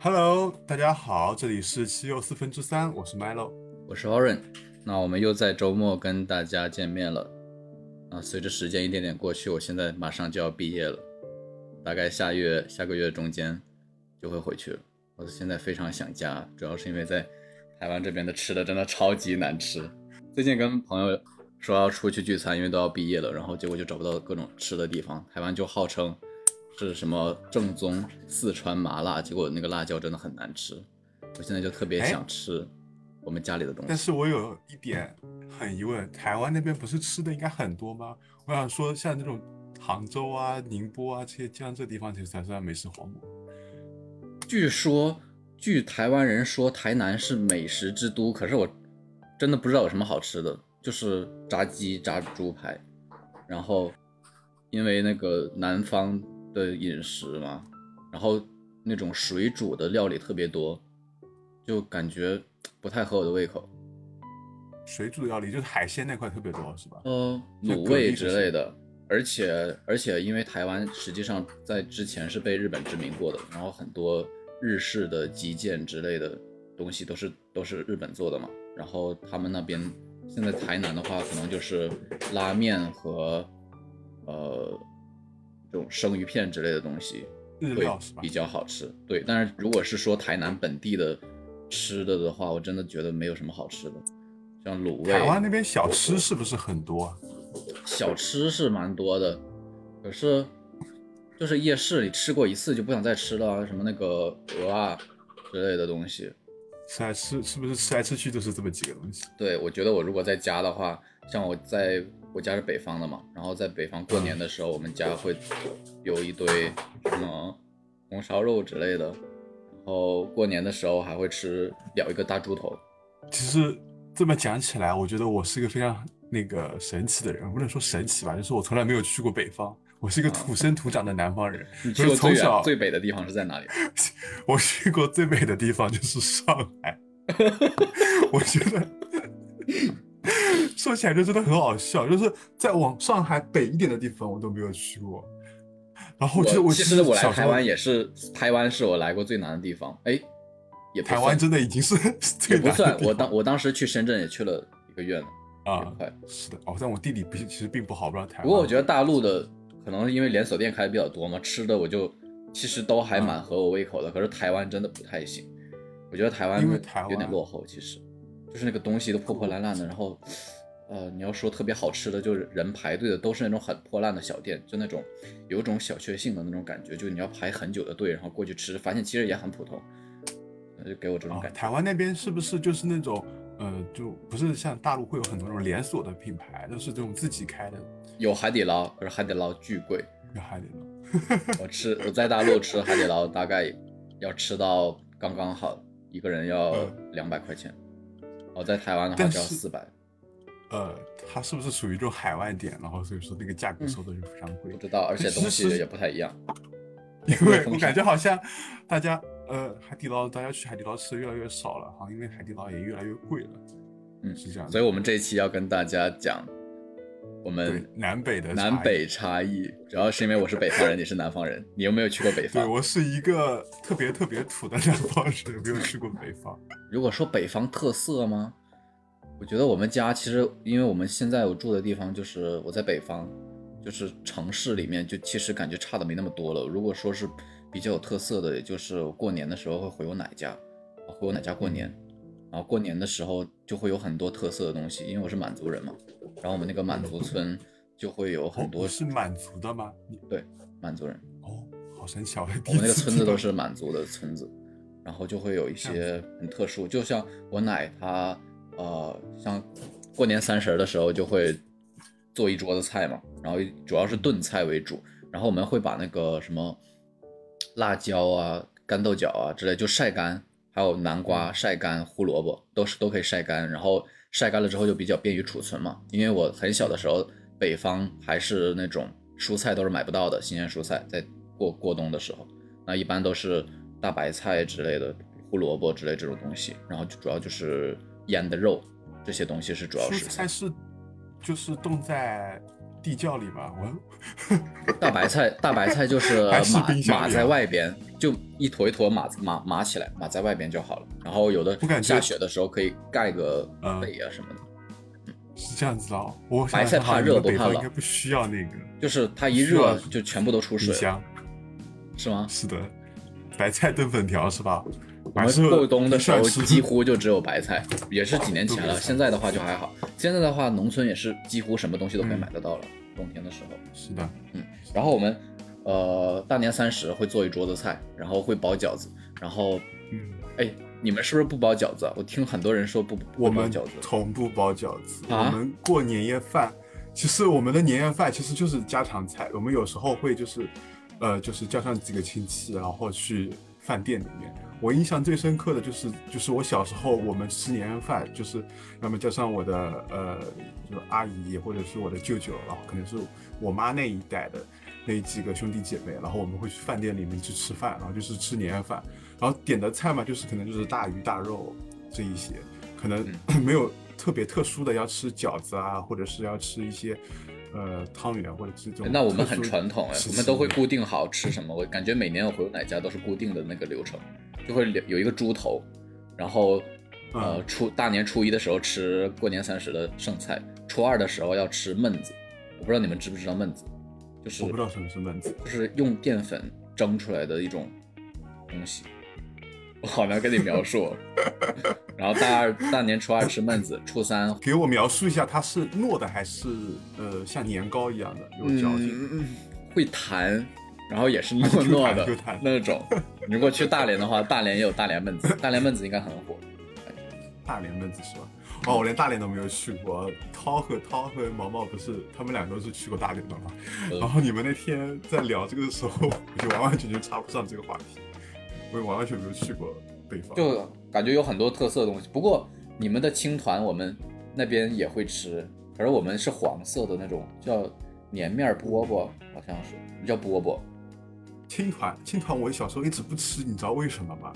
Hello，大家好，这里是七又四分之三，我是 Milo，我是 Oren。那我们又在周末跟大家见面了。啊，随着时间一点点过去，我现在马上就要毕业了，大概下月下个月中间就会回去了。我现在非常想家，主要是因为在台湾这边的吃的真的超级难吃。最近跟朋友说要出去聚餐，因为都要毕业了，然后结果就找不到各种吃的地方。台湾就号称是什么正宗四川麻辣，结果那个辣椒真的很难吃。我现在就特别想吃我们家里的东西。但是我有一点很疑问，台湾那边不是吃的应该很多吗？我想说，像那种杭州啊、宁波啊这些江浙地方，其实才算美食荒漠。据说，据台湾人说，台南是美食之都，可是我真的不知道有什么好吃的，就是炸鸡、炸猪排，然后因为那个南方的饮食嘛，然后那种水煮的料理特别多，就感觉不太合我的胃口。水煮料理就是海鲜那块特别多，是吧？呃，卤味之类的，而且而且因为台湾实际上在之前是被日本殖民过的，然后很多日式的基建之类的东西都是都是日本做的嘛，然后他们那边现在台南的话，可能就是拉面和呃这种生鱼片之类的东西会？比较好吃。对，但是如果是说台南本地的吃的的话，我真的觉得没有什么好吃的，像卤味。台湾那边小吃是不是很多啊？小吃是蛮多的，可是就是夜市里吃过一次就不想再吃了啊，什么那个鹅啊之类的东西。吃来吃是不是吃来吃去就是这么几个东西？对，我觉得我如果在家的话，像我在我家是北方的嘛，然后在北方过年的时候，我们家会有一堆什么红烧肉之类的，然后过年的时候还会吃咬一个大猪头。其实这么讲起来，我觉得我是一个非常那个神奇的人，不能说神奇吧，就是我从来没有去过北方，我是一个土生土长的南方人。你去过最从小远最北的地方是在哪里？我去过最北的地方就是上海，我觉得 说起来就真的很好笑，就是在往上海北一点的地方我都没有去过。然后我其实我来台湾也是，台湾是我来过最难的地方。哎，也台湾真的已经是 最也不算，难的地方我当我当时去深圳也去了一个月呢，啊也快。是的哦，但我地理不其实并不好，不知道台湾。不过我觉得大陆的可能是因为连锁店开的比较多嘛，吃的我就其实都还蛮合我胃口的。可是台湾真的不太行，我觉得台湾因为台湾有点落后，其实就是那个东西都破破烂烂的，然后呃你要说特别好吃的，就是人排队的都是那种很破烂的小店，就那种有种小确幸的那种感觉，就你要排很久的队，然后过去吃，发现其实也很普通，就给我这种哦感，觉。台湾那边是不是就是那种呃，就不是像大陆会有很多那种连锁的品牌，都是这种自己开的，有海底捞，可是海底捞巨贵。有海底捞。我吃我在大陆吃海底捞，大概要吃到刚刚好，一个人要 嗯两百块钱。我在台湾的话就要四百，呃，它是不是属于这种海外店？然后所以说那个价格收的就非常贵不。知道，而且 东西也不太一样。因为我感觉好像大家呃海底捞，大家去海底捞吃的越来越少了，好像因为海底捞也越来越贵了。嗯是这样。所以我们这一期要跟大家讲我们南北的。南北差异，主要是因为我是北方人，你是南方人，你有没有去过北方对方？我是一个特别特别土的南方人，没有去过北方。如果说北方特色吗？我觉得我们家其实，因为我们现在我住的地方就是我在北方，就是城市里面，就其实感觉差的没那么多了。如果说是比较有特色的，也就是我过年的时候会回我奶家，回我奶家过年，然后过年的时候就会有很多特色的东西，因为我是满族人嘛，然后我们那个满族村就会有很哦，多你是满族的吗？对满族人，哦，好神奇啊！我我们那个村子都是是满族的村子，然后就会有一些很特殊，就像我奶她呃，像过年三十儿的时候就会做一桌子菜嘛，然后主要是炖菜为主，然后我们会把那个什么辣椒啊、干豆角啊之类就晒干，还有南瓜晒干、胡萝卜都是都可以晒干，然后晒干了之后就比较便于储存嘛。因为我很小的时候，北方还是那种蔬菜都是买不到的，新鲜蔬菜在过过冬的时候，那一般都是大白菜之类的、胡萝卜之类这种东西，然后就主要就是腌的肉，这些东西是主要蔬食材。菜是就是冻在地地窖里吧，我 大白菜大白菜就是 码码在外边，就一坨一坨码码码起来，码在外边就好了。然后有的下雪的时候可以盖个被啊什么的。是这样子哦，我白菜怕热不怕冷，应该不需要那个，就是它一热就全部都出水，是吗？是的，白菜炖粉条是吧？我们过冬的时候几乎就只有白菜，也是几年前了。现在的话就还好，现在的话农村也是几乎什么东西都可以买得到了。冬天的时候，是的，嗯。然后我们呃大年三十会做一桌子菜，然后会包饺子，然后嗯，哎，你们是不是不包饺子？我听很多人说不不包饺子，从不包饺子。我们过年夜饭，其实我们的年夜饭其实就是家常菜。我们有时候会就是呃就是叫上几个亲戚，然后去饭店里面。我印象最深刻的就是，就是我小时候我们吃年夜饭，就是那么叫上我的呃，就阿姨或者是我的舅舅，然后可能是我妈那一代的那几个兄弟姐妹，然后我们会去饭店里面去吃饭，然后就是吃年夜饭，然后点的菜嘛，就是可能就是大鱼大肉这一些，可能没有特别特殊的要吃饺子啊，或者是要吃一些。呃，汤圆或者这种，那我们很传统哎，我们都会固定好吃什么。我感觉每年我回哪家都是固定的那个流程，就会有一个猪头，然后呃初大年初一的时候吃过年三十的剩菜，初二的时候要吃焖子。我不知道你们知不知道焖子，就是我不知道什么是焖子，就是用淀粉蒸出来的一种东西。我好难跟你描述。然后大二大年初二吃焖子，初三给我描述一下，它是糯的还是呃像年糕一样的有嚼劲，会弹，然后也是糯糯 的那种。如果去大连的话，大连也有大连焖子，大连焖子应该很火。大连焖子是吧？哦，我连大连都没有去过。涛和涛和毛毛不是他们两个都是去过大连的吗？然后你们那天在聊这个的时候，我就完完全全插不上这个话题。我也完完全没有去过北方，就感觉有很多特色的东西。不过你们的青团我们那边也会吃，可是我们是黄色的那种，叫粘面饽饽，好像是叫饽饽。青团，青团，我小时候一直不吃，你知道为什么吗？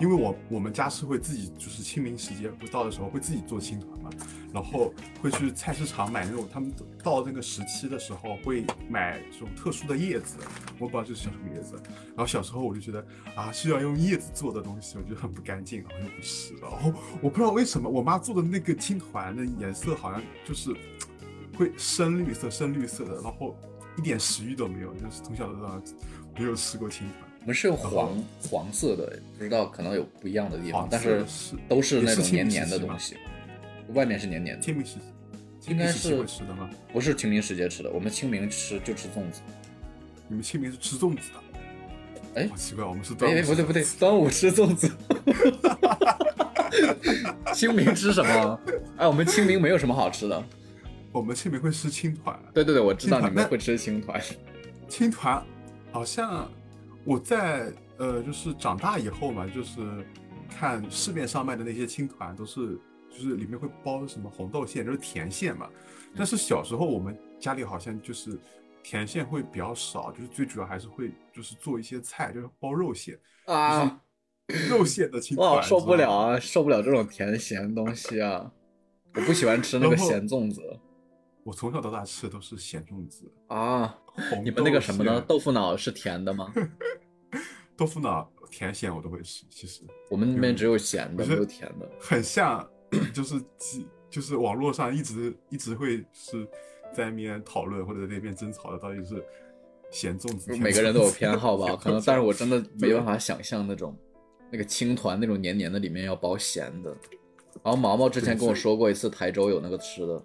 因为我我们家是会自己，就是清明时节不到的时候会自己做青团嘛，然后会去菜市场买那种，他们到那个时期的时候会买这种特殊的叶子，我不知道这是叫什么叶子。然后小时候我就觉得啊，是要用叶子做的东西，我觉得很不干净，然后就不吃。然后我不知道为什么我妈做的那个青团的颜色好像就是会深绿色、深绿色的，然后一点食欲都没有，就是从小到大没有吃过青团。我们是黄黄色的，不知道可能有不一样的地方，但是都是那种黏黏的东西，外面是黏黏的。清明时应该是吃的吗？不是清明时节吃的，我们清明吃就吃粽子。你们清明是吃粽子的？哎，好奇怪，我们是端午。哎，不对不对，端午吃粽子。清明吃什么？哎，我们清明没有什么好吃的。我们清明会吃青团。对对对，我知道你们会吃青团。青团好像。我在呃，就是长大以后嘛，就是看市面上卖的那些青团，都是就是里面会包什么红豆馅，就是甜馅嘛。但是小时候我们家里好像就是甜馅会比较少，就是最主要还是会就是做一些菜，就是包肉馅啊，肉馅的青团。受不了啊，受不了这种甜咸东西啊！我不喜欢吃那个咸粽子。我从小到大吃的都是咸粽子啊。你们那个什么呢？豆腐脑是甜的吗？豆腐脑甜咸我都会吃。其实我们那边只有咸的，没有甜的。很像，就是几就是网络上一直一直会是在那边讨论或者在那边争吵的，到底是咸粽子。每个人都有偏好吧？可能，但是我真的没办法想象那种那个青团那种黏黏的里面要包咸的。然后毛毛之前跟我说过一次，台州有那个吃的。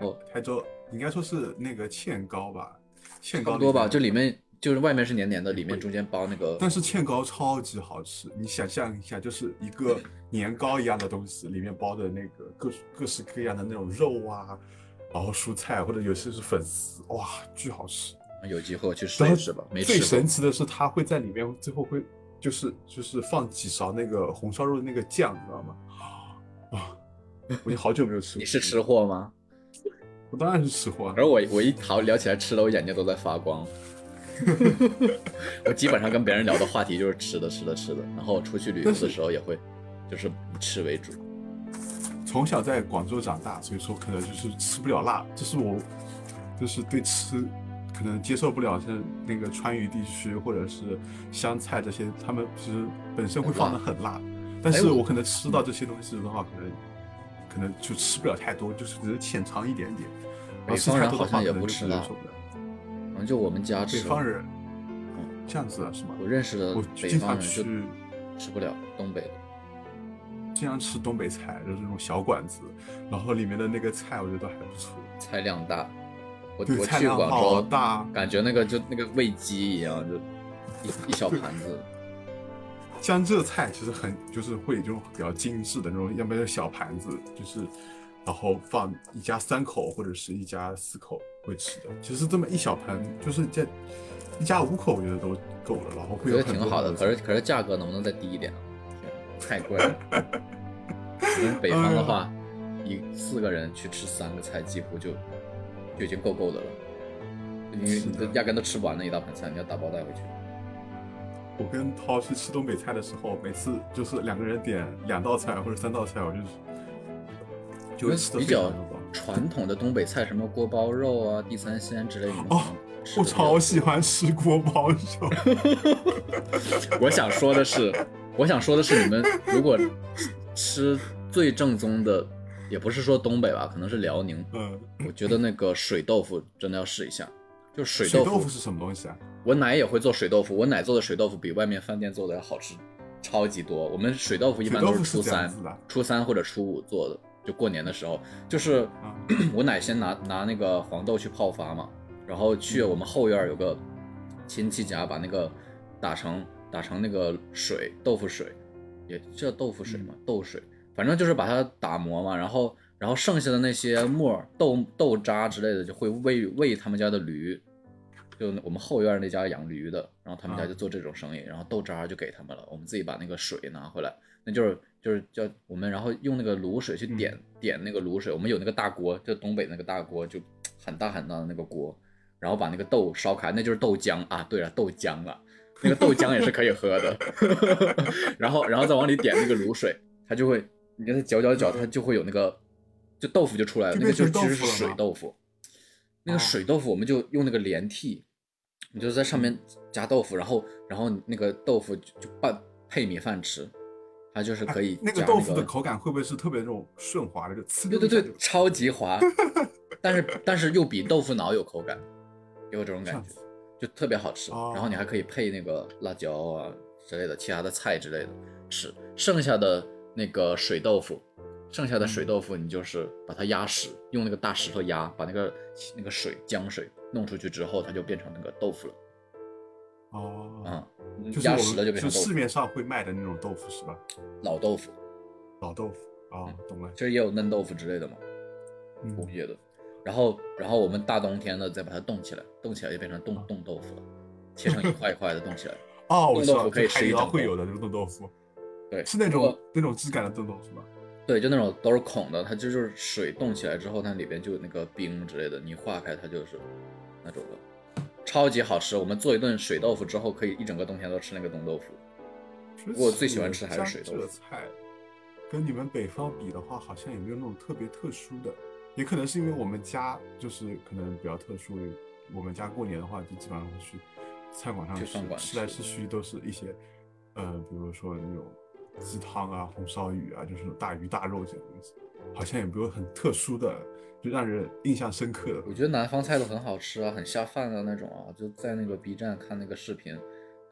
哦，台州。应该说是那个芡糕吧，芡糕多吧，就里面就是外面是黏黏的，里面中间包那个。但是芡糕超级好吃，你想象一下，就是一个 年糕一样的东西，里面包的那个各各式各样的那种肉啊，然后蔬菜或者有些是粉丝，哇，巨好吃。有机会我去试一试吧。没最神奇的是，它会在里面最后会就是就是放几勺那个红烧肉的那个酱，你知道吗？啊，我已经好久没有吃过。你是吃货吗？我当然是吃货，而我我一聊聊起来吃的，我眼睛都在发光。我基本上跟别人聊的话题就是吃的，吃的，吃的。然后出去旅游的时候也会，就是以吃为主。从小在广州长大，所以说可能就是吃不了辣，这是我就是对吃可能接受不了，像那个川渝地区或者是湘菜这些，他们其实本身会放的很辣，但是我我可能吃到这些东西的话，可能可能就吃不了太多，就是只是浅尝一点点。北方人好像也不吃辣就接受不了。可能就我们家吃北。方人，这样子啊，是吗？我认识的北方人就去，吃不了东北的。经常吃东北菜，就是那种小馆子，然后里面的那个菜，我觉得都还不错。菜量大。我去广菜量大感觉那个就那个喂鸡一样，就一一小盘子。江浙菜其实很就是会这种比较精致的那种，要么就小盘子，就是然后放一家三口或者是一家四口会吃的。其实这么一小盘，就是这一家五口，我觉得都够了。然后会觉得有很挺好的，可是可是价格能不能再低一点啊？天太贵了。我们北方的话，一四个人去吃三个菜，几乎就就已经够够的了，因为压根都吃不完那一大盘菜，你要打包带回去。我跟涛去吃东北菜的时候，每次就是两个人点两道菜或者三道菜，我就是比较。传统的东北菜，什么锅包肉啊、地三鲜之类的，哦我超喜欢吃锅包肉。我想说的是，我想说的是，你们如果吃最正宗的，也不是说东北吧，可能是辽宁。嗯，我觉得那个水豆腐真的要试一下，就水水豆腐。是什么东西啊？我奶也会做水豆腐，我奶做的水豆腐比外面饭店做的要好吃超级多。我们水豆腐一般都是初三初三或者初五做的，就过年的时候，就是啊 我奶先拿拿那个黄豆去泡发嘛，然后去我们后院有个亲戚家把那个打成打成那个水豆腐水，也叫豆腐水嘛，豆水，反正就是把它打磨嘛，然后然后剩下的那些沫儿豆豆渣之类的就会喂喂他们家的驴。就我们后院那家养驴的，然后他们家啊就做这种生意，然后豆渣就给他们了，我们自己把那个水拿回来，那就是就是叫我们然后用那个卤水去点、点那个卤水，我们有那个大锅，就东北那个大锅，就很大很大的那个锅，然后把那个豆烧开，那就是豆浆啊，对了，豆浆啊，那个豆浆也是可以喝的，然后然后再往里点那个卤水，它就会你给它搅搅搅，它就会有那个就豆腐就出来了，那个就其实是水豆腐，那个哦水豆腐我们就用那个连屉。你就在上面加豆腐，然后然后那个豆腐就就拌配米饭吃，它就是可以哎那个豆腐的口感会不会是特别那种顺滑的，就刺对对对，超级滑，但是但是又比豆腐脑有口感，给我这种感觉就特别好吃。哦然后你还可以配那个辣椒啊之类的其他的菜之类的吃。剩下的那个水豆腐，剩下的水豆腐你就是把它压实，用那个大石头压，把那个那个水浆水弄出去之后，它就变成那个豆腐了。哦，啊、就是压实了就变成豆腐，市面上会卖的那种豆腐是吧？老豆腐。老豆腐哦，嗯懂了。就是也有嫩豆腐之类的嘛，嗯红叶的。然后，然后我们大冬天的再把它冻起来，冻起来就变成冻啊冻豆腐了，切成一块一块的冻起来。哦，我冻知道，豆腐可以吃一整会有的那种豆腐，对，是那种那种质感的冻豆腐吗？对，就那种都是孔的，它就就是水冻起来之后，它里边就有那个冰之类的，你化开它就是那种的，超级好吃。我们做一顿水豆腐之后，可以一整个冬天都吃那个冻豆腐。我最喜欢吃还是水豆腐这菜跟你们北方比的话，好像也没有那种特别特殊的，也可能是因为我们家就是可能比较特殊。我们家过年的话，就基本上会去菜馆上吃去饭，馆吃来吃吃去都是一些，呃，比如说那种鸡汤啊、红烧鱼啊，就是大鱼大肉这种东西，好像也没有很特殊的，就让人印象深刻的。我觉得南方菜都很好吃啊，很下饭的那种啊，就在那个 B 站看那个视频，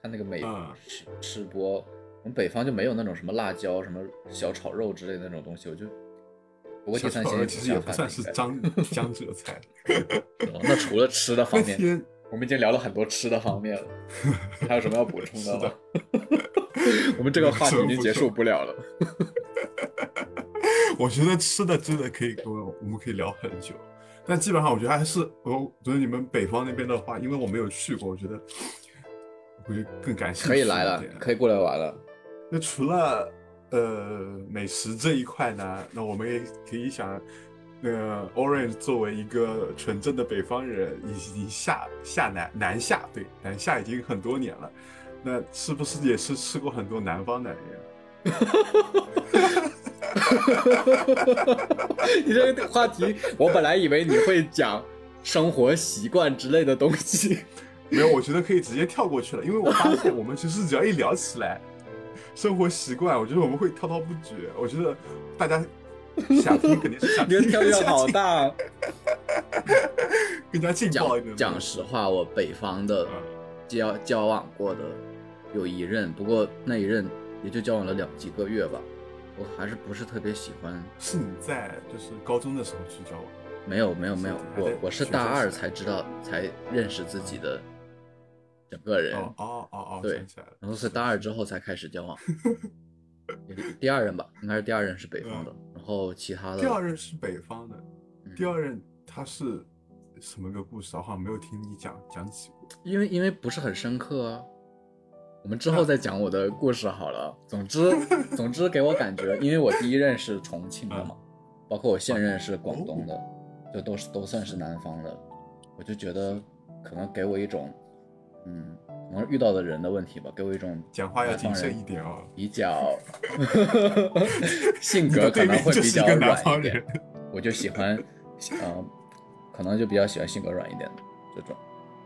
看那个美嗯吃吃播。我们北方就没有那种什么辣椒、什么小炒肉之类的那种东西，我就。不过地三鲜其实也不算是是江 江浙菜。那除了吃的方面，我们已经聊了很多吃的方面了，还有什么要补充的 吗？我们这个话题已经结束不了了。我觉得吃的真的可以跟我我们可以聊很久，但基本上我觉得还是我觉得你们北方那边的话，因为我没有去过，我觉得我会更感兴趣。可以来了，可以过来玩了。那除了呃美食这一块呢，那我们也可以想，那个 Orange 作为一个纯正的北方人，已经下下南南下，对南下已经很多年了，那是不是也是吃过很多南方的人？你这个话题，我本来以为你会讲生活习惯之类的东西。没有，我觉得可以直接跳过去了，因为我发现我们其实只要一聊起来生活习惯，我觉得我们会滔滔不绝。我觉得大家想听肯定是想你听，的跳跃好大。更加劲爆一点。讲讲实话，我北方的嗯交交往过的有一任，不过那一任也就交往了两几个月吧，我还是不是特别喜欢。是你在就是高中的时候去交往，没有没有没有，我我是大二才知道才认识自己的整个人，哦哦哦哦，对然后是大二之后才开始交往。第二任吧，应该是第二任是北方的，然后其他的第二任是北方的，嗯第二任他是什么个故事我？好像没有听你讲讲起过。因为因为不是很深刻啊。我们之后再讲我的故事好了。总之，总之给我感觉，因为我第一任是重庆的嘛，包括我现任是广东的，就都是都算是南方的，我就觉得可能给我一种，嗯，可能遇到的人的问题吧，给我一种讲话要谨慎一点哦。比较 性格可能会比较软一点，我就喜欢，嗯，可能就比较喜欢性格软一点的这种，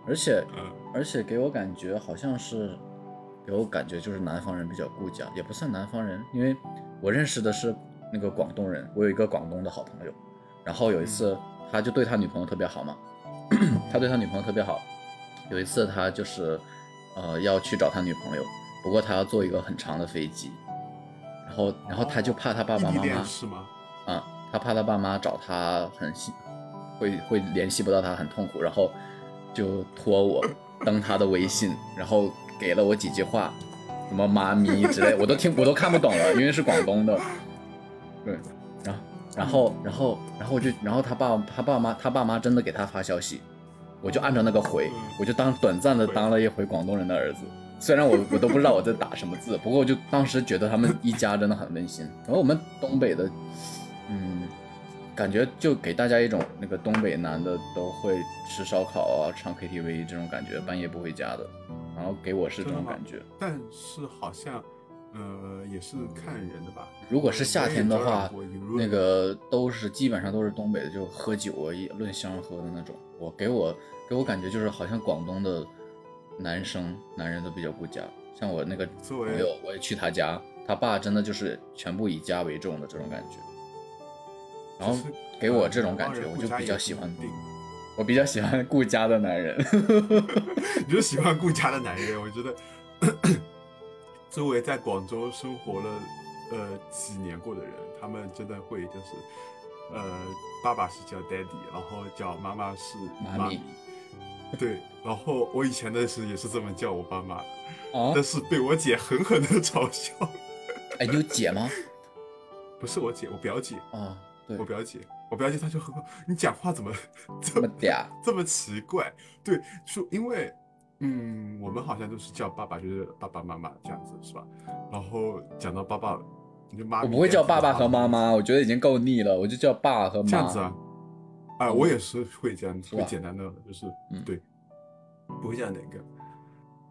而且嗯，而且给我感觉好像是，给我感觉就是南方人比较顾家，也不算南方人，因为我认识的是那个广东人，我有一个广东的好朋友，然后有一次他就对他女朋友特别好嘛，他对他女朋友特别好，有一次他就是呃要去找他女朋友，不过他要坐一个很长的飞机，然后然后他就怕他爸爸妈妈是吗？啊，他怕他爸妈找他很辛，会会联系不到他，很痛苦，然后就托我登他的微信，然后给了我几句话，什么妈咪之类，我都听我都看不懂了，因为是广东的。对，然后然后然后然后我就然后他爸他爸妈他爸妈真的给他发消息，我就按照那个回，我就当短暂的当了一回广东人的儿子。虽然我我都不知道我在打什么字，不过我就当时觉得他们一家真的很温馨。然后我们东北的，嗯，感觉就给大家一种那个东北男的都会吃烧烤啊、唱 KTV 这种感觉，半夜不回家的。然后给我是这种感觉。但是好像，呃，也是看人的吧。如果是夏天的话那个都是基本上都是东北的，就喝酒啊，一论香喝的那种。我给我给我感觉就是好像广东的男生男人都比较顾家，像我那个朋友，我也去他家，他爸真的就是全部以家为重的这种感觉。然后给我这种感觉，呃我就比较喜欢我比较喜欢顾家的男人。你就喜欢顾家的男人，我觉得，作为在广州生活了呃几年过的人，他们真的会就是，呃，爸爸是叫 daddy，然后叫妈妈是妈咪，对，然后我以前的是也是这么叫我爸妈。的，啊但，是被我姐狠狠的嘲笑，哎，你有姐吗？不是我姐，我表姐，啊，对。我，表姐，我表姐她就很，你讲话怎么这这么么嗲。这么奇怪？对，说因为，嗯，我们好像都是叫爸爸，就是爸爸妈妈这样子，是吧？然后讲到爸爸，你就妈，我不会叫爸爸和妈妈，我觉得已经够腻了，我就叫爸和妈。这样子啊。啊，嗯我也是会这样，是吧会简单的，就是嗯对，不会这样哪个。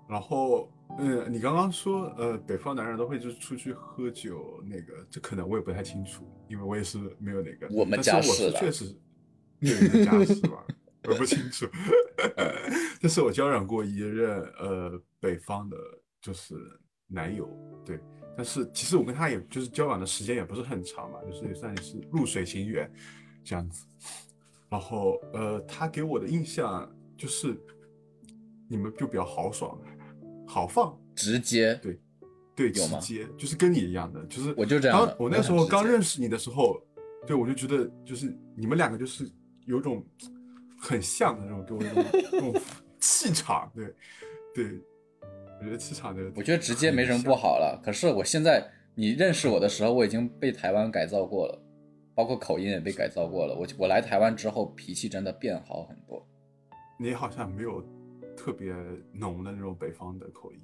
然后，嗯，你刚刚说，呃，北方男人都会就是出去喝酒，那个，这可能我也不太清楚，因为我也是没有那个。我们但是我家是是确实，对，你们家是吧？我不清楚。但是我交往过一任呃北方的，就是男友，对。但是其实我跟他也就是交往的时间也不是很长嘛，就是也算是露水情缘这样子。然后呃，他给我的印象就是你们就比较豪爽，豪放，直接，对对，直接就是跟你一样的，就是我就这样我那时候刚认识你的时候，对我就觉得就是你们两个就是有种很像的那种，给我一种 那种气场，对对，我觉得气场的，我觉得直接没什么不好了。可是我现在，你认识我的时候，我已经被台湾改造过了，包括口音也被改造过了。我我来台湾之后，脾气真的变好很多。你好像没有特别浓的那种北方的口音，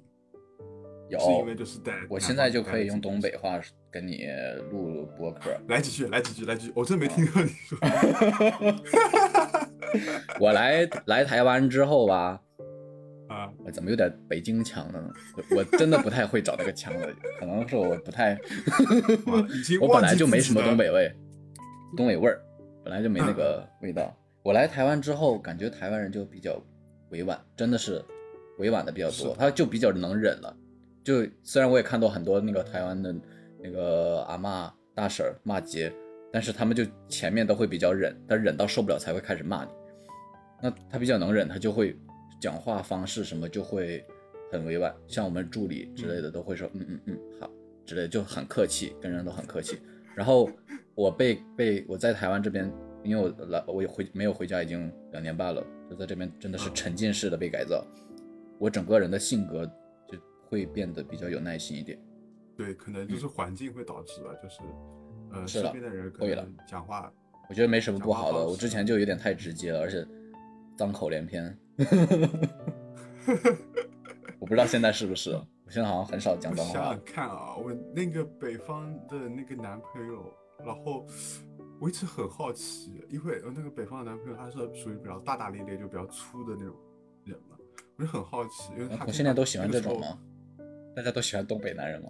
有，是因为就是在我现在就可以用东北话跟你录播客。来几句，来几句，来几句，我真没听过你说。我来来台湾之后吧，啊，我怎么有点北京腔的呢？我我真的不太会找那个腔了，可能是我不太，我本来就没什么东北味，东北味儿，本来就没那个味道。我来台湾之后，感觉台湾人就比较委婉，真的是委婉的比较多，他就比较能忍了。就虽然我也看到很多那个台湾的那个阿嬷、大婶骂街，但是他们就前面都会比较忍，但忍到受不了才会开始骂你。那他比较能忍，他就会讲话方式什么就会很委婉，像我们助理之类的都会说嗯嗯嗯好之类的，就很客气，跟人都很客气。然后我被被我在台湾这边，因为我来我也回没有回家已经两年半了，就在这边真的是嗯沉浸式的被改造，我整个人的性格就会变得比较有耐心一点。对，可能就是环境会导致吧，就是呃，身边的人可能讲话，我觉得没什么不好的，我之前就有点太直接了，而且脏口连篇。我不知道现在是不是，我现在好像很少讲脏话我想想。看啊，我那个北方的那个男朋友，然后我一直很好奇，因为我那个北方的男朋友他是属于比较大大咧咧，就比较粗的那种人嘛，我就很好奇，因为他我现在都喜欢这种吗？大家都喜欢东北男人吗？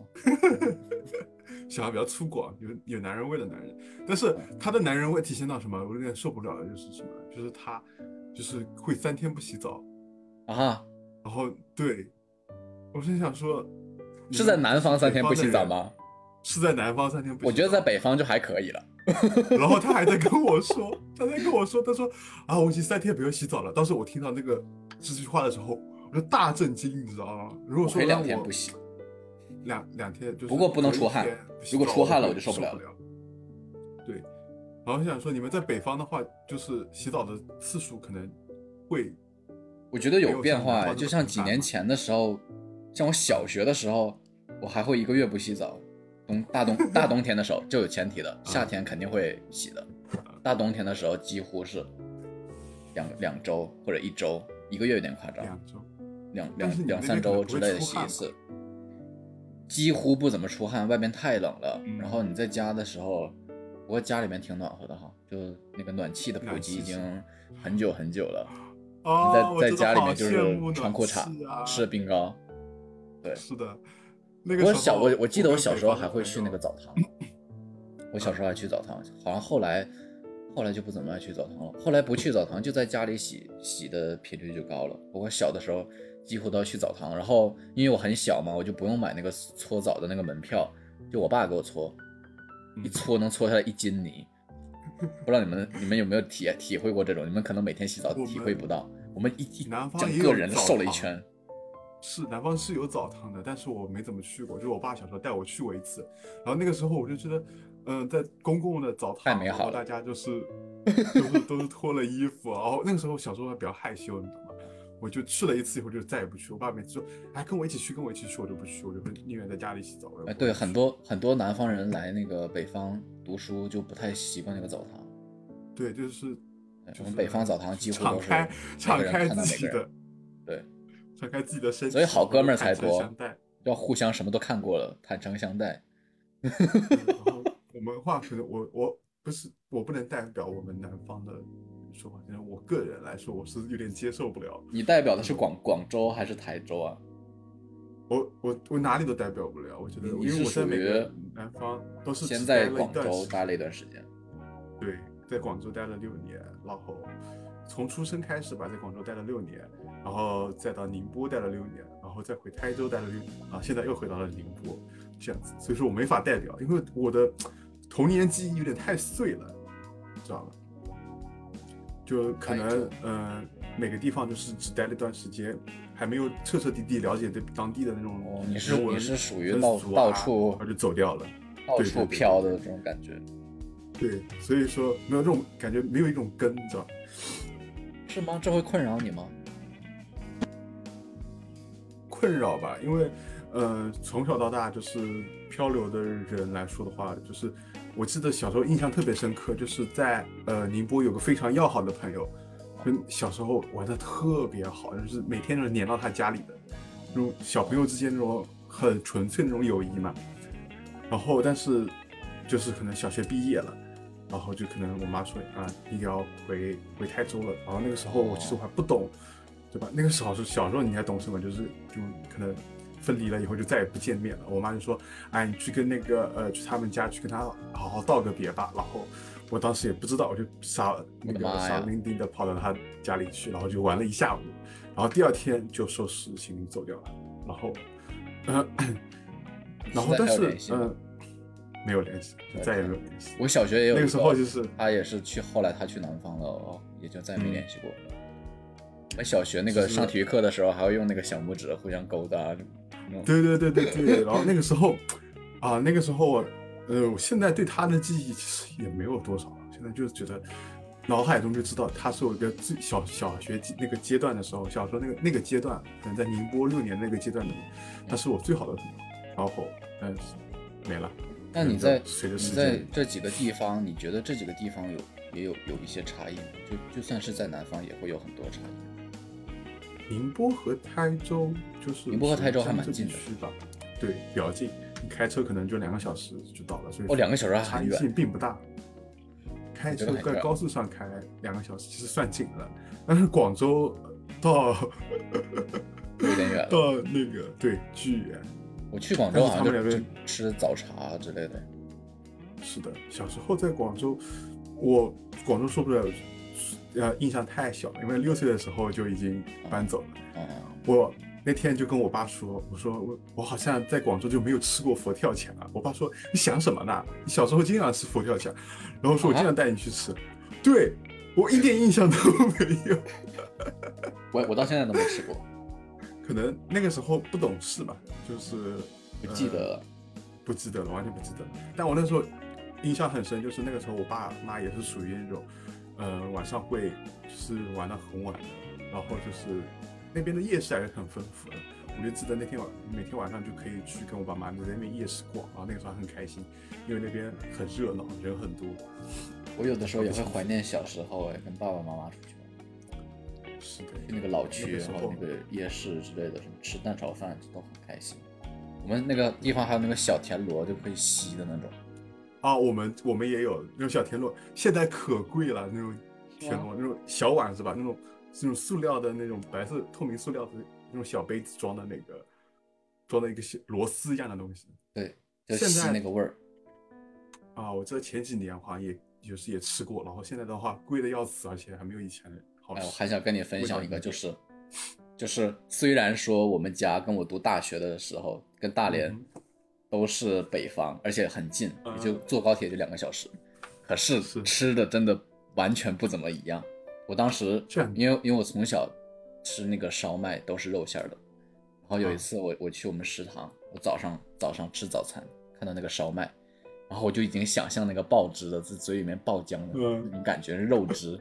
喜欢比较粗犷，有有男人味的男人，但是他的男人味体现到什么？我有点受不了的就是什么？就是他就是会三天不洗澡，啊，然后对，我是想说，是在南方三天不洗澡吗？吗？是在南方三天不洗澡。我觉得在北方就还可以了。然后他还在跟我说，他在跟我说，他说啊，我已经三天没有洗澡了。当时我听到那个这句话的时候，我就大震惊，你知道吗？如果说让我天不洗，两两天就是，不过不能出汗如果出汗了我就受受不了了。对，然后想说你们在北方的话，就是洗澡的次数可能会我觉得有变化，就像几年前的时候，像我小学的时候，我还会一个月不洗澡。冬大冬大冬天的时候就有前提的，夏天肯定会洗的。大冬天的时候几乎是两两周或者一周，一个月有点夸张，两周。两两两三周之类的洗一次，几乎不怎么出汗，外边太冷了。嗯然后你在家的时候，不过家里面挺暖和的哈，就那个暖气的普及已经很久很久了。你在在家里面就是穿裤衩，吃冰糕。对，是的，那个我小我我记得我小时候还会去那个澡堂，我小时候还去澡堂，好像后来后来就不怎么爱去澡堂了。后来不去澡堂，就在家里洗洗的频率就高了。不过小的时候几乎都要去澡堂，然后因为我很小嘛，我就不用买那个搓澡的那个门票，就我爸给我搓，嗯一搓能搓下来一斤泥。不知道你们你们有没有体体会过这种？你们可能每天洗澡体会不到，我们一一整个人瘦了一堂圈。是南方是有澡堂的，但是我没怎么去过，就是我爸小时候带我去过一次，然后那个时候我就觉得，嗯、在公共的澡堂，太美好了然后大家就是 都是都是脱了衣服，然后那个时候小时候还比较害羞，你知道吗？我就去了一次以后就再也不去，我爸每次说，哎，跟我一起去，跟我一起去，我就不去，我就宁愿在家里洗澡。哎，对，很多很多南方人来那个北方读书就不太习惯那个澡堂。对，就是就是我们北方澡堂几乎都是敞开自己的，对，敞开自己的身体，所以好哥们儿才多。要互相什么都看过了，坦诚相待。然后我们话可能我我不是我不能代表我们南方的说法，因为我个人来说我是有点接受不了，你代表的是广广州还是台州啊？我我我哪里都代表不了，我觉得因为我在南方都是先在广州待了一段时间，对，在广州待了六年，然后从出生开始吧，在广州待了六年，然后再到宁波待了六年，然后再回台州待了六年，啊，现在又回到了宁波，这样子，所以说我没法代表，因为我的童年记忆有点太碎了，知道吧？就可能嗯呃每个地方就是只待了一段时间，还没有彻彻底底了解对当地的那种哦你是人文你是属于到处啊到处然后就走掉了。到处飘的这种感觉，对，所以说没有这种感觉，没有一种根，你知道吧？是吗？这会困扰你吗？困扰吧，因为，呃，从小到大就是漂流的人来说的话，就是我记得小时候印象特别深刻，就是在呃宁波有个非常要好的朋友，跟小时候玩的特别好，就是每天都是黏到他家里的，那种小朋友之间那种很纯粹那种友谊嘛。然后，但是就是可能小学毕业了，然后就可能我妈说啊，你要回回台州了。然后那个时候我其实我还不懂，对吧？那个时候是小时候你还懂什么？就是就可能分离了以后就再也不见面了。我妈就说，哎，你去跟那个呃去他们家去跟他好好道个别吧。然后我当时也不知道，我就傻那个傻伶仃的跑到他家里去，然后就玩了一下午，然后第二天就收拾行李走掉了，然后，呃，然后但是还有联系吗呃，没有联系，就再也没有联系。我小学也有那个时候就是他也是去，后来他去南方了，哦，也就再也没嗯联系过。我小学那个上体育课的时候，还会用那个小拇指互相勾搭，对对对对对，然后那个时候啊，那个时候，呃，我现在对他的记忆其实也没有多少了，现在就是觉得脑海中就知道他是我一个最小小学那个阶段的时候，小时候那个那个阶段，可能在宁波六年那个阶段里面，他是我最好的朋友，然后但是没了。那你在你在，这几个地方，你觉得这几个地方有也有有一些差异吗？就就算是在南方，也会有很多差异。宁波和台州就是宁波和台州还蛮近的？对，比较近，你开车可能就两个小时就到了，所以哦两个小时还差远性并不大。开车在高速上开两个小时其实算近了，但是广州到有点远。到那个对巨远。我去广州好像他们两个就吃早茶之类的。是的，小时候在广州，我广州说不了，呃，印象太小了，因为六岁的时候就已经搬走了。嗯，我那天就跟我爸说，我说我我好像在广州就没有吃过佛跳墙啊。我爸说你想什么呢？你小时候经常吃佛跳墙，然后说我经常带你去吃。对我一点印象都没有，我我到现在都没吃过，可能那个时候不懂事吧，就是不记得了。不记得了，完全不记得了。但我那时候印象很深，就是那个时候我爸妈也是属于那种，呃，晚上会就是玩到很晚的，然后就是那边的夜市还是很丰富的。我就记得那天晚每天晚上就可以去跟我爸妈在那边夜市逛，然后那个时候很开心，因为那边很热闹，人很多。我有的时候也会怀念小时候，哎，跟爸爸妈妈出去玩，是的，去那个老区，然后那个夜市之类的，什么吃蛋炒饭都很开心。我们那个地方还有那个小田螺，就可以吸的那种。啊，我们我们也有那种小田螺，现在可贵了，那种田螺，那种小碗是吧？那种那种塑料的那种白色透明塑料的那种小杯子装的那个，装的一个小螺丝一样的东西。对，就吸现在那个味儿。啊，我记得前几年好像也就是也吃过，然后现在的话贵的要死，而且还没有以前好哎，我。还想跟你分享一个，就是就是虽然说我们家跟我读大学的时候跟大连嗯都是北方，而且很近，嗯也就坐高铁就两个小时，可是是吃的真的完全不怎么一样。我当时因为因为我从小吃那个烧麦都是肉馅儿的，然后有一嗯次我我去我们食堂，我早上早上吃早餐看到那个烧麦，然后我就已经想象那个爆汁的，在嘴里面爆浆的嗯那种感觉肉汁，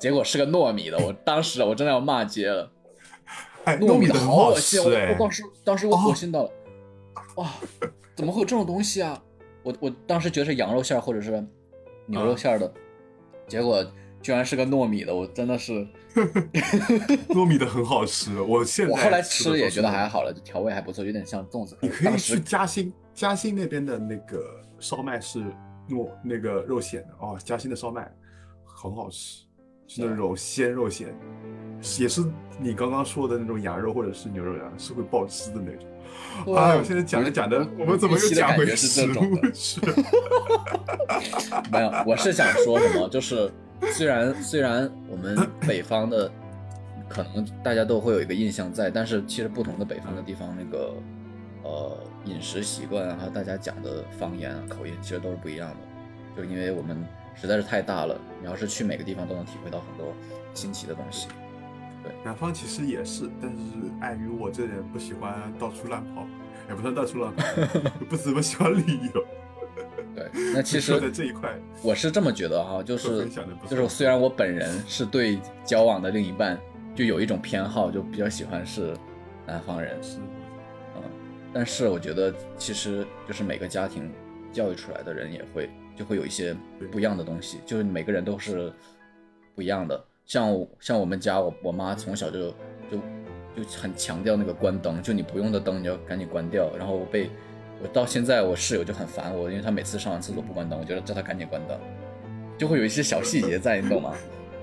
结果是个糯米的，我当时我真的要骂街了。哎，糯米的好好恶心，我我，当时当时我哦恶心到了，哇，怎么会有这种东西啊？我我当时觉得是羊肉馅儿或者是牛肉馅儿的，结果居然是个糯米的，我真的是，糯米的很好吃。我现在我后来吃吃也觉得还好了，调味还不错，有点像粽子。你可以去嘉兴，嘉兴那边的那个烧麦是糯那个肉馅的哦，嘉兴的烧麦很好吃，是那种鲜肉馅，也是你刚刚说的那种羊肉或者是牛肉羊，是会爆汁的那种。哎呦，现在讲着讲着我，们怎么又讲回食物去了？没有，我是想说什么，就是虽然虽然我们 北方的可能大家都会有一个印象在，但是其实不同的北方的地方，那个呃饮食习惯啊，还有大家讲的方言啊、口音，其实都是不一样的。就因为我们实在是太大了，你要是去每个地方都能体会到很多新奇的东西。对南方其实也是，但是碍于我这人不喜欢到处乱跑，也不算到处乱跑，不怎么喜欢旅游。对，那其实在实这一块，我是这么觉得哈，就是就是虽然我本人是对交往的另一半就有一种偏好，就比较喜欢是南方人，是嗯，但是我觉得其实就是每个家庭教育出来的人也会就会有一些不一样的东西，就是每个人都是不一样的。像像我们家，我我妈从小就就就很强调那个关灯，就你不用的灯你要赶紧关掉。然后我被我到现在我室友就很烦我，因为他每次上完厕所不关灯，我觉得叫他赶紧关灯，就会有一些小细节在，你懂吗？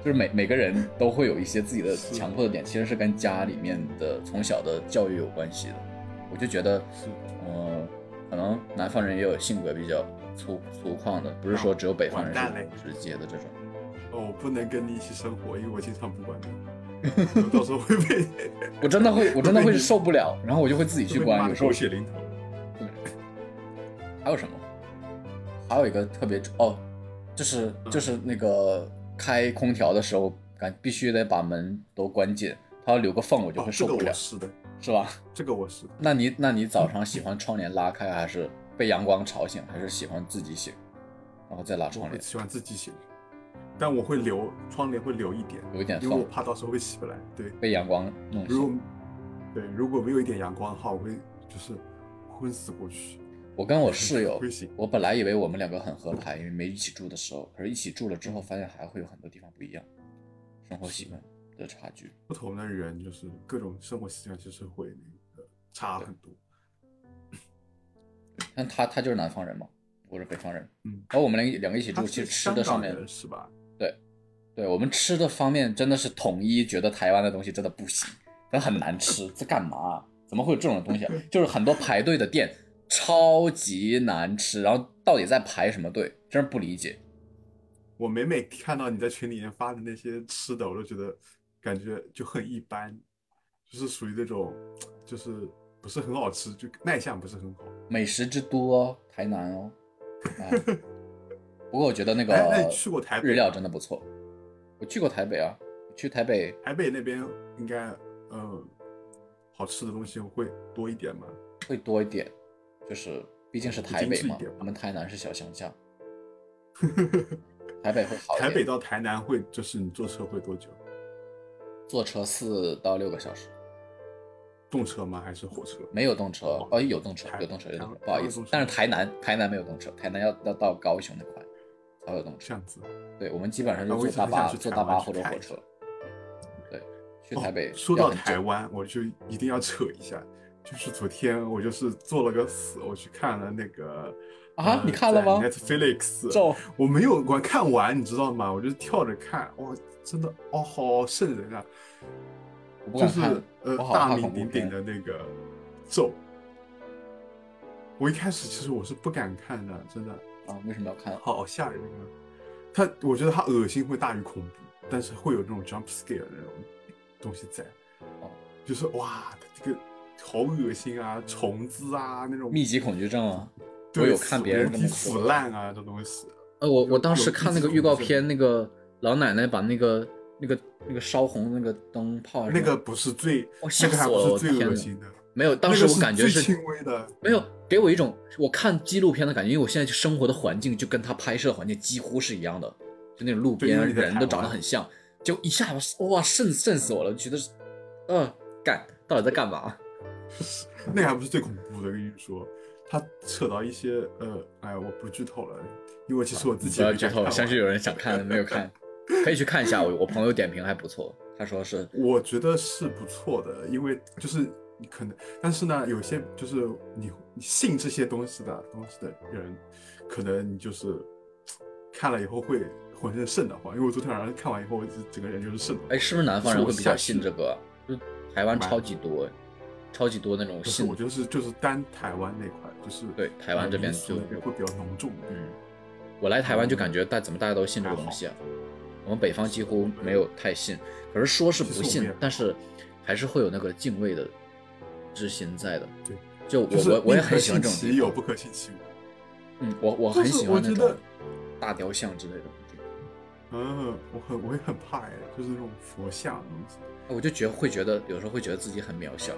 就是每每个人都会有一些自己的强迫的点，其实是跟家里面的从小的教育有关系的。我就觉得，嗯，呃，可能南方人也有性格比较粗粗犷的，不是说只有北方人是直接的这种。哦，我不能跟你一起生活，因为我经常不关灯，我到时候会被 我真的会，我真的会受不了，然后我就会自己去关。有时候血淋头。还有什么？还有一个特别哦，就是就是那个开空调的时候，感必须得把门都关紧，它要留个缝，我就会受不了，我是的，是吧？这个我是的。那你那你早上喜欢窗帘拉开，还是被阳光吵醒，还是喜欢自己醒，然后再拉窗帘？喜欢自己醒，但我会留窗帘会留一点，有一点因为我，怕到时候会起不来。对，被阳光弄如果醒。对如果没有一点阳光的话，我会就是昏死过去。我跟我室友我本来以为我们两个很合拍，因为没一起住的时候，可是一起住了之后，发现还会有很多地方不一样，生活习惯的差距。不同的人就是各种生活习惯，其实会那个差很多。但他他就是南方人嘛，我是北方人，嗯，然后我们两个两个一起住，其实吃的上面，人是吧？对对我们吃的方面真的是统一觉得台湾的东西真的不行，真的很难吃，这干嘛？怎么会有这种东西啊？就是很多排队的店超级难吃，然后到底在排什么队？真是不理解。我每每看到你在群里面发的那些吃的，我都觉得感觉就很一般，就是属于那种就是不是很好吃，就卖相不是很好。美食之都哦，台南哦。哎不过我觉得那个哎那你去过台北日料真的不错。我去过台北啊，去台北台北那边应该呃好吃的东西会多一点吗？会多一点，就是毕竟是台北嘛我们台南是小乡下，台北会好。台北到台南会就是你坐车会多久？坐车四到六个小时，动车吗？还是火车？没有动车哦哦，有动车，有动车，有动车，不好意思但是台南台南没有动车，台南要要到高雄那块才会有动车。这样子。对，我们基本上就坐大巴，坐大巴或者火车。对，去哦台北说到台湾，我就一定要扯一下，就是昨天我就是做了个死，我去看了那个啊你看了吗？Netflix，咒我没有完看完，你知道吗？我就是跳着看，哇，真的哦，好瘆人啊！就是我不敢看，呃大名鼎鼎的那个咒。我一开始其实我是不敢看的，真的啊，为什么要看？好吓人啊！他我觉得他恶心会大于恐怖，但是会有那种 jump scare 的那种东西在，哦就是哇，他这个好恶心啊，虫子啊那种密集恐惧症啊，对我有看别人这么腐。烂啊这东西。呃，我我当时看那个预告片，那个老奶奶把那个那个那个烧红那个灯泡那个不是最，哦吓死我了我天哪恶心的，没有，当时我感觉是轻微的。没有给我一种我看纪录片的感觉，因为我现在生活的环境就跟他拍摄环境几乎是一样的，就那种路边人都长得很像，就一下哇瘆瘆死我了，觉得是，呃，干到底在干嘛？那个还不是最恐怖的，跟你说，他扯到一些呃，哎，我不剧透了，因为其实我自己不要剧透，相信有人想看没有看，可以去看一下。我我朋友点评还不错，他说是我觉得是不错的，因为就是你可能，但是呢，有些就是你你信这些东西的东西的人，可能你就是看了以后会浑身瘆得慌。因为我昨天晚上看完以后，我整个人就是瘆得慌。哎，是不是南方人会比较信这个？个？就台湾超级多，超级多那种信我觉得是就是单台湾那块，就是对台湾这边就会比较浓重。嗯，我来台湾就感觉大怎么大家都信这个东西啊？我们北方几乎没有太信，可是说是不信但是还是会有那个敬畏的之心在的。对，就我就是我我也很喜欢这种地方信其有，不可信其无。嗯，我我很喜欢那种大雕像之类的。嗯，我很我也很怕哎，就是那种佛像的东西。我就觉会觉得有时候会觉得自己很渺小，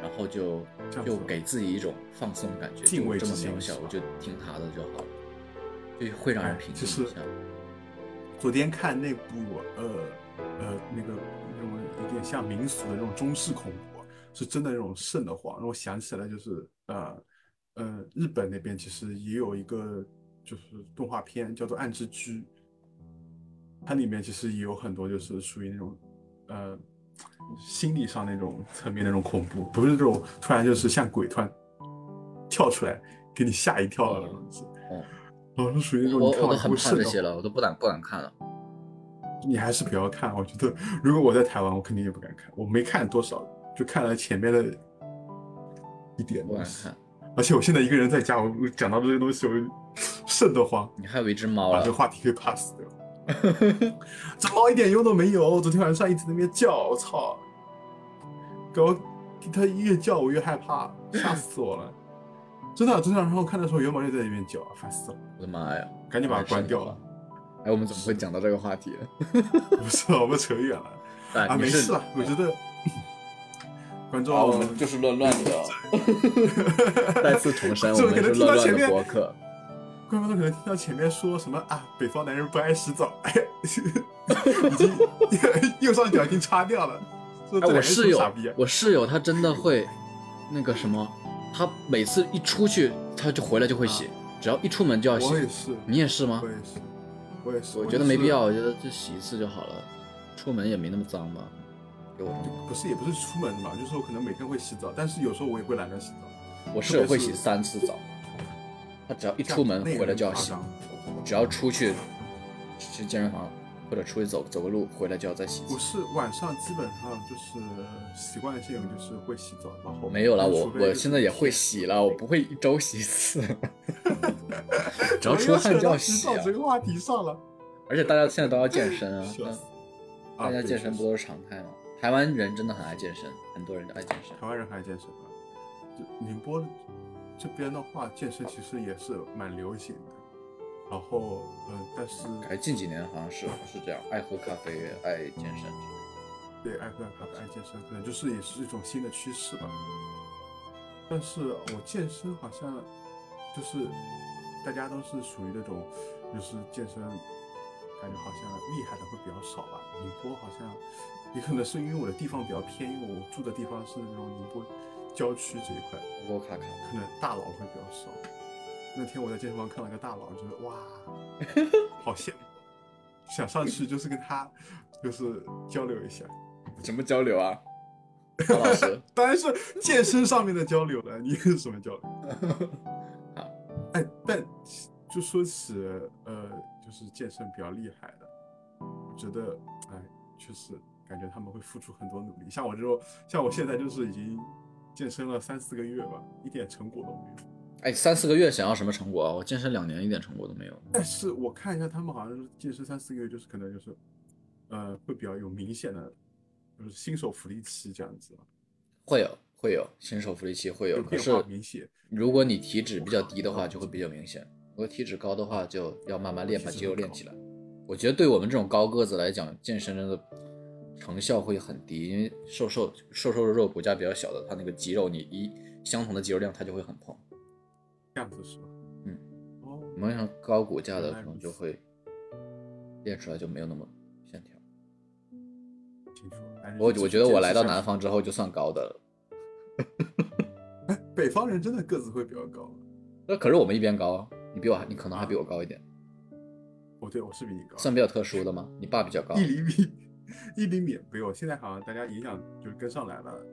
然后就就给自己一种放松感觉，敬畏就这么渺小，我就听他的就好了，就会让人哎平静一下。昨天看那部呃呃那个那种有点像民俗的那种中式恐怖啊，是真的那种瘆得慌。让我想起来就是呃呃日本那边其实也有一个就是动画片叫做《暗之居》，它里面其实也有很多就是属于那种呃心理上那种层面那种恐怖，不是这种突然就是像鬼突然跳出来给你吓一跳的那种子。哦然后是属于那种我你看我都很怕这些了，我都不敢不敢看了。你还是不要看。我觉得如果我在台湾，我肯定也不敢看。我没看多少，就看了前面的一点不敢。看。而且我现在一个人在家，我我讲到这些东西，我 瘆得慌，你还有一只猫了把这个，话题给 pass 掉。这猫一点用都没有，昨天晚上一直在那边叫，我操！给我，它越叫我越害怕，吓死我了。真的，真的。然后我看的时候，元宝就在那边叫，烦死了，我的妈呀！赶紧把它关掉了了。。哎，我们怎么会讲到这个话题呢？不是，我们扯远了哎，啊，没事啊，我觉得 观众啊，我们就是乱乱的。再次重申，我们是乱乱的博客。观众可能听到前面说什么啊，北方男人不爱洗澡，哎呀，已经右上角已经擦掉了。哎，我室友我室友他真的会那个什么，他每次一出去他就回来就会洗，只要一出门就要洗我。也是，你也是吗我？也是，我也是。我觉得没必要，。我觉得就洗一次就好了，出门也没那么脏吧。给我不是，也不是出门嘛，就是我可能每天会洗澡，但是有时候我也会懒得洗澡。我室友会洗三次澡，他只要一出门回来就要洗只要出去去健身房或者出去走走个路，回来就要再洗一我。是晚上基本上就是习惯性就是会洗澡，然后没有了，我我现在也会洗了，我不会一周洗一次，只要出汗就要洗啊。澡这个话题上了。而且大家现在都要健身啊，大家健身不都是常态吗？台湾人真的很爱健身，很多人都爱健身。台湾人爱健身吗？就宁波这边的话，健身其实也是蛮流行的。然后，嗯、但是哎，近几年好像是是这样，爱喝咖啡，爱健身。对爱喝咖啡、爱健身，可能就是也是一种新的趋势吧。但是我健身好像就是大家都是属于那种，就是健身感觉好像厉害的会比较少吧。宁波好像也可能是因为我的地方比较偏，因为我住的地方是那种宁波郊区这一块，波波卡卡，可能大佬会比较少。那天我在健身房看到一个大佬，觉得哇，好羡慕，想上去就是跟他就是交流一下。怎么交流啊？老师，当然是健身上面的交流了，你是什么交流？好，哎，但就说起呃，就是健身比较厉害的，我觉得哎，确实感觉他们会付出很多努力。像我这种，像我现在就是已经健身了三四个月吧，一点成果都没有。哎，三四个月想要什么成果啊？我健身两年一点成果都没有。但是我看一下，他们好像是健身三四个月，就是可能就是，呃，会比较有明显的，就是新手福利期这样子，会有会有新手福利期会有，可变是化明显。如果你体脂比较低的话，就会比较明显；如果体脂高的话，就要慢慢练，把肌肉练起来。我觉得对我们这种高个子来讲，健身真的成效会很低，因为瘦瘦瘦瘦肉肉骨架比较小的，他那个肌肉你一相同的肌肉量，他就会很胖。这样子是吧？嗯。哦，我们像高骨架的可能就会练出来就没有那么线条。我我觉得我来到南方之后就算高的了，哎，北方人真的个子会比较高。那可是我们一边高啊，你比我还你可能还比我高一点，哦，对，我是比你高，算比较特殊的吗？你爸比较高 一，厘米，一厘米没有。现在好像大家营养就是跟上来了，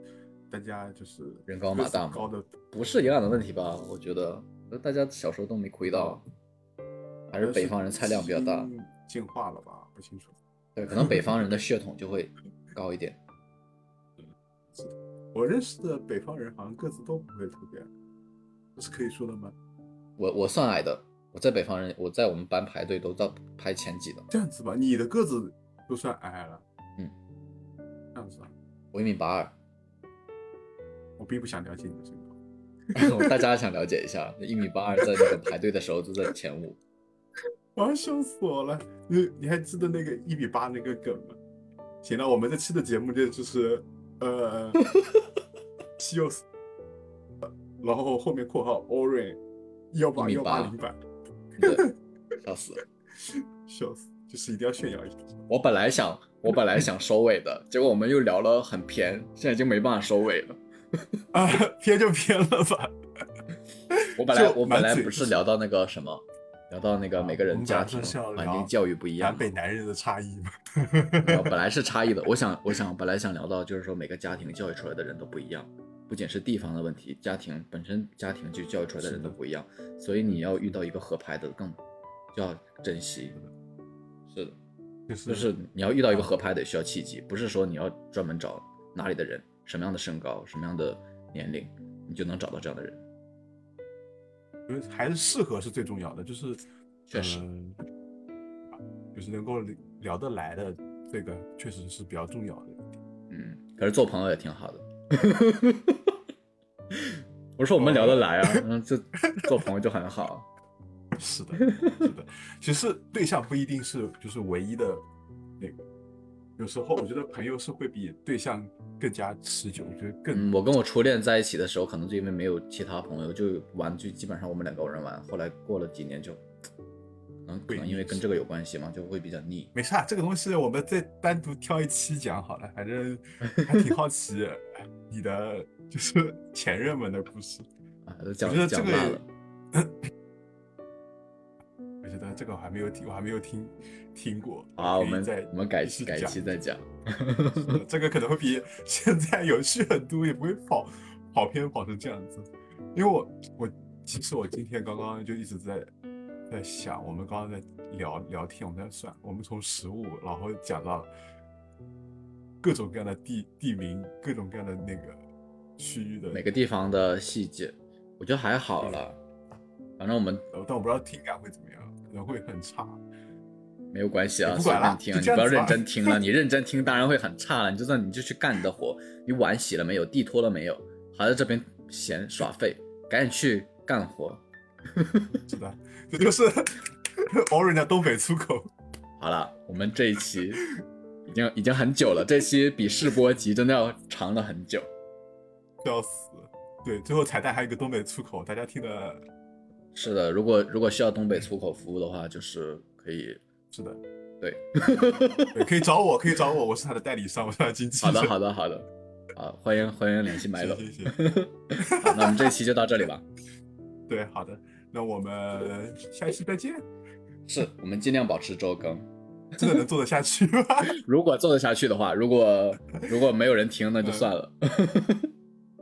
大家就是人高马大嘛高的不是营养的问题吧？我觉得那大家小时候都没亏到，还是北方人菜量比较大，进化了吧？不清楚。对，可能北方人的血统就会高一点。我认识的北方人好像个子都不会特别矮，这是可以说的吗？我我算矮的，我在北方人，我在我们班排队都到排前几的，这样子吧，你的个子都算矮了。嗯，这样子啊，我一米八二。我并不想了解你的身高。大家想了解一下，一米八二在那个排队的时候都在前五。我要笑死我了！你你还记得那个一米八那个梗吗？行了，我们这期的节目就就是呃，笑死，然后后面括号 Orange 幺八幺八零版，对，笑死了。笑死，就是一定要炫耀一下。我本来想，我本来想收尾的，结果我们又聊了很偏，现在已经没办法收尾了。啊，偏就偏了吧。我本来我本来不是聊到那个什么，聊到那个每个人家庭环境教育不一样南北男人的差异嘛。本来是差异的。我想，我想本来想聊到，就是说每个家庭教育出来的人都不一样，不仅是地方的问题，家庭本身家庭就教育出来的人都不一样，所以你要遇到一个合拍的更就要珍惜。是的，就是就是你要遇到一个合拍的需要契机，不是说你要专门找哪里的人，什么样的身高，什么样的年龄，你就能找到这样的人。因为还是适合是最重要的，就是确实嗯就是能够聊得来的，这个确实是比较重要的一点。嗯，可是做朋友也挺好的。我说我们聊得来啊，嗯，这做朋友就很好。是的，是的。其实对象不一定是就是唯一的那个，有时候我觉得朋友是会比对象更加持久，我觉得更、嗯，我跟我初恋在一起的时候，可能就因为没有其他朋友，就玩就基本上我们两个人玩。后来过了几年就，可能可能因为跟这个有关系嘛，就会比较腻。没事啊，这个东西我们再单独挑一期讲好了，反正还挺好奇 你的就是前任们的故事。啊，都讲我觉得这个讲烂了。这个我还没有听，我还没有听听过。啊，我们再我们改一起改一期再讲。这个可能会比 现在有趣很多，也不会跑跑偏跑成这样子。因为我我其实我今天刚刚就一直在在想，我们刚刚在聊聊天，我们在算，我们从食物，然后讲到各种各样的地地名，各种各样的那个区域的每个地方的细节，我觉得还好了。反正我们呃但我不知道听感会怎么样，可能会很差。没有关系啊，随便听你不要认真 听了。你认真听当然会很差了。你就算你就去干你的活，你碗洗了没有，地拖了没有，还在这边闲耍废，赶紧去干活。是的，这就是 Orange 的东北粗口。好了，我们这一期已经已经很久了，这期比试播集真的要长了很久。要死！对，最后彩蛋还有一个东北粗口，大家听的是的，如果如果需要东北出口服务的话，就是可以。是的，对，对，可以找我，可以找我，我是他的代理商，我是他的经纪人。好的，好的，好的，好，欢迎欢迎联系麦楼。谢谢。好，那我们这期就到这里吧。对，好的，那我们下一期再见。是我们尽量保持周更，真的能做得下去吗？如果做得下去的话，如果如果没有人听，那就算了。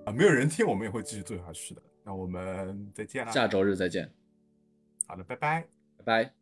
啊，没有人听，我们也会继续做下去的。那我们再见啦。下周日再见，好的，拜拜。拜拜。